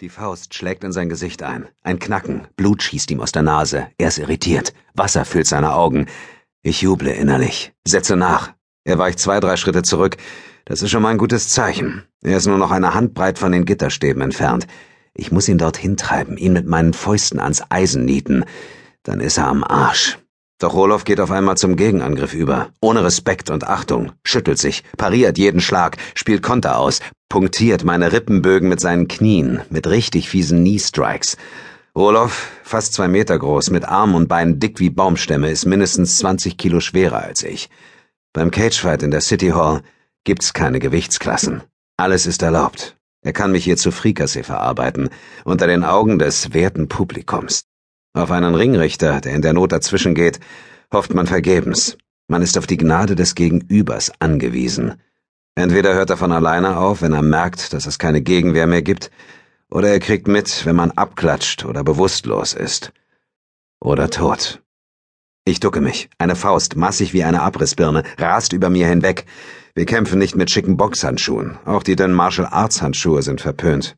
Die Faust schlägt in sein Gesicht ein. Ein Knacken. Blut schießt ihm aus der Nase. Er ist irritiert. Wasser füllt seine Augen. Ich juble innerlich. Setze nach. Er weicht zwei, drei Schritte zurück. Das ist schon mal ein gutes Zeichen. Er ist nur noch eine Handbreit von den Gitterstäben entfernt. Ich muss ihn dorthin treiben, ihn mit meinen Fäusten ans Eisen nieten. Dann ist er am Arsch. Doch Roloff geht auf einmal zum Gegenangriff über, ohne Respekt und Achtung, schüttelt sich, pariert jeden Schlag, spielt Konter aus, punktiert meine Rippenbögen mit seinen Knien, mit richtig fiesen Knee-Strikes. Roloff, fast zwei Meter groß, mit Armen und Beinen dick wie Baumstämme, ist mindestens 20 Kilo schwerer als ich. Beim Cagefight in der City Hall gibt's keine Gewichtsklassen. Alles ist erlaubt. Er kann mich hier zu Frikassee verarbeiten, unter den Augen des werten Publikums. Auf einen Ringrichter, der in der Not dazwischen geht, hofft man vergebens. Man ist auf die Gnade des Gegenübers angewiesen. Entweder hört er von alleine auf, wenn er merkt, dass es keine Gegenwehr mehr gibt, oder er kriegt mit, wenn man abklatscht oder bewusstlos ist. Oder tot. Ich ducke mich. Eine Faust, massig wie eine Abrissbirne, rast über mir hinweg. Wir kämpfen nicht mit schicken Boxhandschuhen. Auch die dünnen Martial Arts Handschuhe sind verpönt.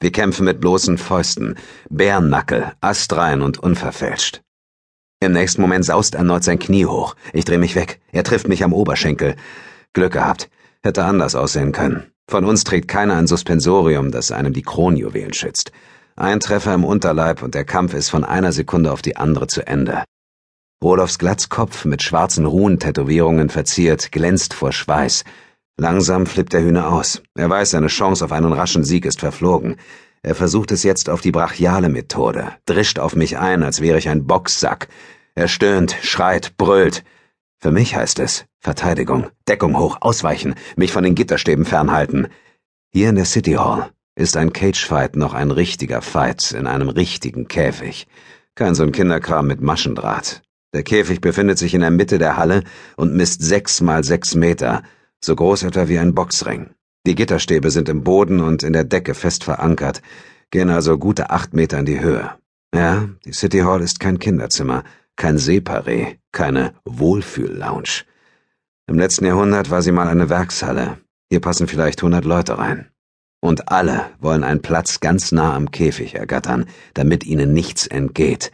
Wir kämpfen mit bloßen Fäusten, Bärennackel, astrein und unverfälscht. Im nächsten Moment saust erneut sein Knie hoch. Ich dreh mich weg. Er trifft mich am Oberschenkel. Glück gehabt. Hätte anders aussehen können. Von uns trägt keiner ein Suspensorium, das einem die Kronjuwelen schützt. Ein Treffer im Unterleib und der Kampf ist von einer Sekunde auf die andere zu Ende. Rodolfs Glatzkopf mit schwarzen Ruhentätowierungen verziert, glänzt vor Schweiß. Langsam flippt der Hühner aus. Er weiß, seine Chance auf einen raschen Sieg ist verflogen. Er versucht es jetzt auf die brachiale Methode, drischt auf mich ein, als wäre ich ein Boxsack. Er stöhnt, schreit, brüllt. Für mich heißt es Verteidigung, Deckung hoch, ausweichen, mich von den Gitterstäben fernhalten. Hier in der City Hall ist ein Cagefight noch ein richtiger Fight in einem richtigen Käfig. Kein so ein Kinderkram mit Maschendraht. Der Käfig befindet sich in der Mitte der Halle und misst sechs mal sechs Meter so groß etwa wie ein Boxring. Die Gitterstäbe sind im Boden und in der Decke fest verankert, gehen also gute acht Meter in die Höhe. Ja, die City Hall ist kein Kinderzimmer, kein Separé, keine Wohlfühl-Lounge. Im letzten Jahrhundert war sie mal eine Werkshalle. Hier passen vielleicht hundert Leute rein. Und alle wollen einen Platz ganz nah am Käfig ergattern, damit ihnen nichts entgeht.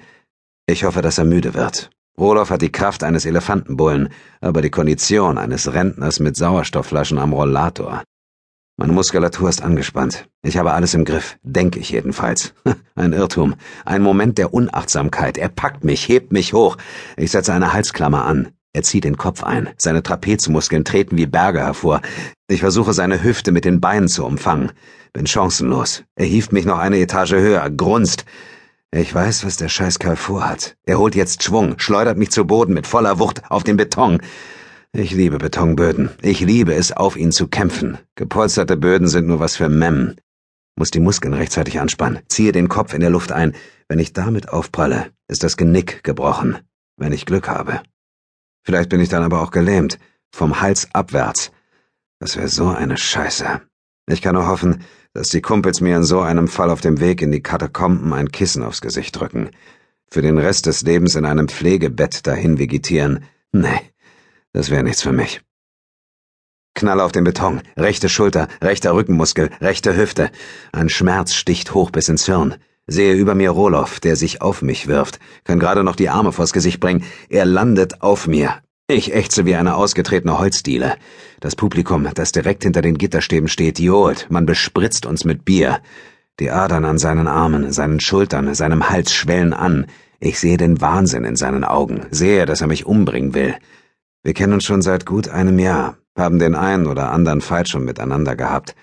Ich hoffe, dass er müde wird. Roloff hat die Kraft eines Elefantenbullen, aber die Kondition eines Rentners mit Sauerstoffflaschen am Rollator. Meine Muskulatur ist angespannt. Ich habe alles im Griff, denke ich jedenfalls. Ein Irrtum, ein Moment der Unachtsamkeit. Er packt mich, hebt mich hoch. Ich setze eine Halsklammer an. Er zieht den Kopf ein. Seine Trapezmuskeln treten wie Berge hervor. Ich versuche seine Hüfte mit den Beinen zu umfangen. Bin chancenlos. Er hieft mich noch eine Etage höher, grunzt. Ich weiß, was der Scheißkerl vorhat. Er holt jetzt Schwung, schleudert mich zu Boden mit voller Wucht auf den Beton. Ich liebe Betonböden. Ich liebe es, auf ihn zu kämpfen. Gepolsterte Böden sind nur was für Mem. Muss die Muskeln rechtzeitig anspannen, ziehe den Kopf in der Luft ein. Wenn ich damit aufpralle, ist das Genick gebrochen. Wenn ich Glück habe. Vielleicht bin ich dann aber auch gelähmt. Vom Hals abwärts. Das wäre so eine Scheiße. Ich kann nur hoffen, dass die Kumpels mir in so einem Fall auf dem Weg in die Katakomben ein Kissen aufs Gesicht drücken. Für den Rest des Lebens in einem Pflegebett dahin vegetieren. Nee, das wäre nichts für mich. Knall auf den Beton, rechte Schulter, rechter Rückenmuskel, rechte Hüfte. Ein Schmerz sticht hoch bis ins Hirn. Sehe über mir Roloff, der sich auf mich wirft, kann gerade noch die Arme vors Gesicht bringen. Er landet auf mir, ich ächze wie eine ausgetretene Holzdiele. Das Publikum, das direkt hinter den Gitterstäben steht, johlt. Man bespritzt uns mit Bier. Die Adern an seinen Armen, seinen Schultern, seinem Hals schwellen an. Ich sehe den Wahnsinn in seinen Augen, sehe, dass er mich umbringen will. Wir kennen uns schon seit gut einem Jahr, haben den einen oder anderen Fight schon miteinander gehabt.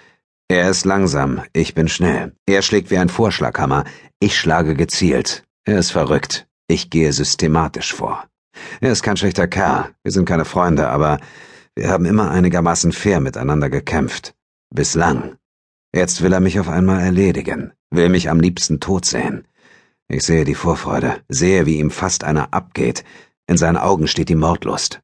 Er ist langsam, ich bin schnell. Er schlägt wie ein Vorschlaghammer, ich schlage gezielt. Er ist verrückt, ich gehe systematisch vor. Er ist kein schlechter Kerl, wir sind keine Freunde, aber wir haben immer einigermaßen fair miteinander gekämpft. Bislang. Jetzt will er mich auf einmal erledigen, will mich am liebsten tot sehen. Ich sehe die Vorfreude, sehe, wie ihm fast einer abgeht. In seinen Augen steht die Mordlust.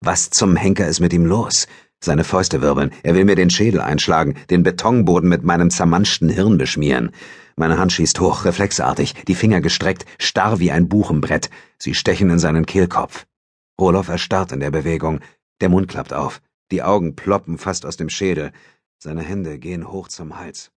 Was zum Henker ist mit ihm los? Seine Fäuste wirbeln, er will mir den Schädel einschlagen, den Betonboden mit meinem zermanschten Hirn beschmieren. Meine Hand schießt hoch, reflexartig, die Finger gestreckt, starr wie ein Buchenbrett. Sie stechen in seinen Kehlkopf. Roloff erstarrt in der Bewegung. Der Mund klappt auf. Die Augen ploppen fast aus dem Schädel. Seine Hände gehen hoch zum Hals.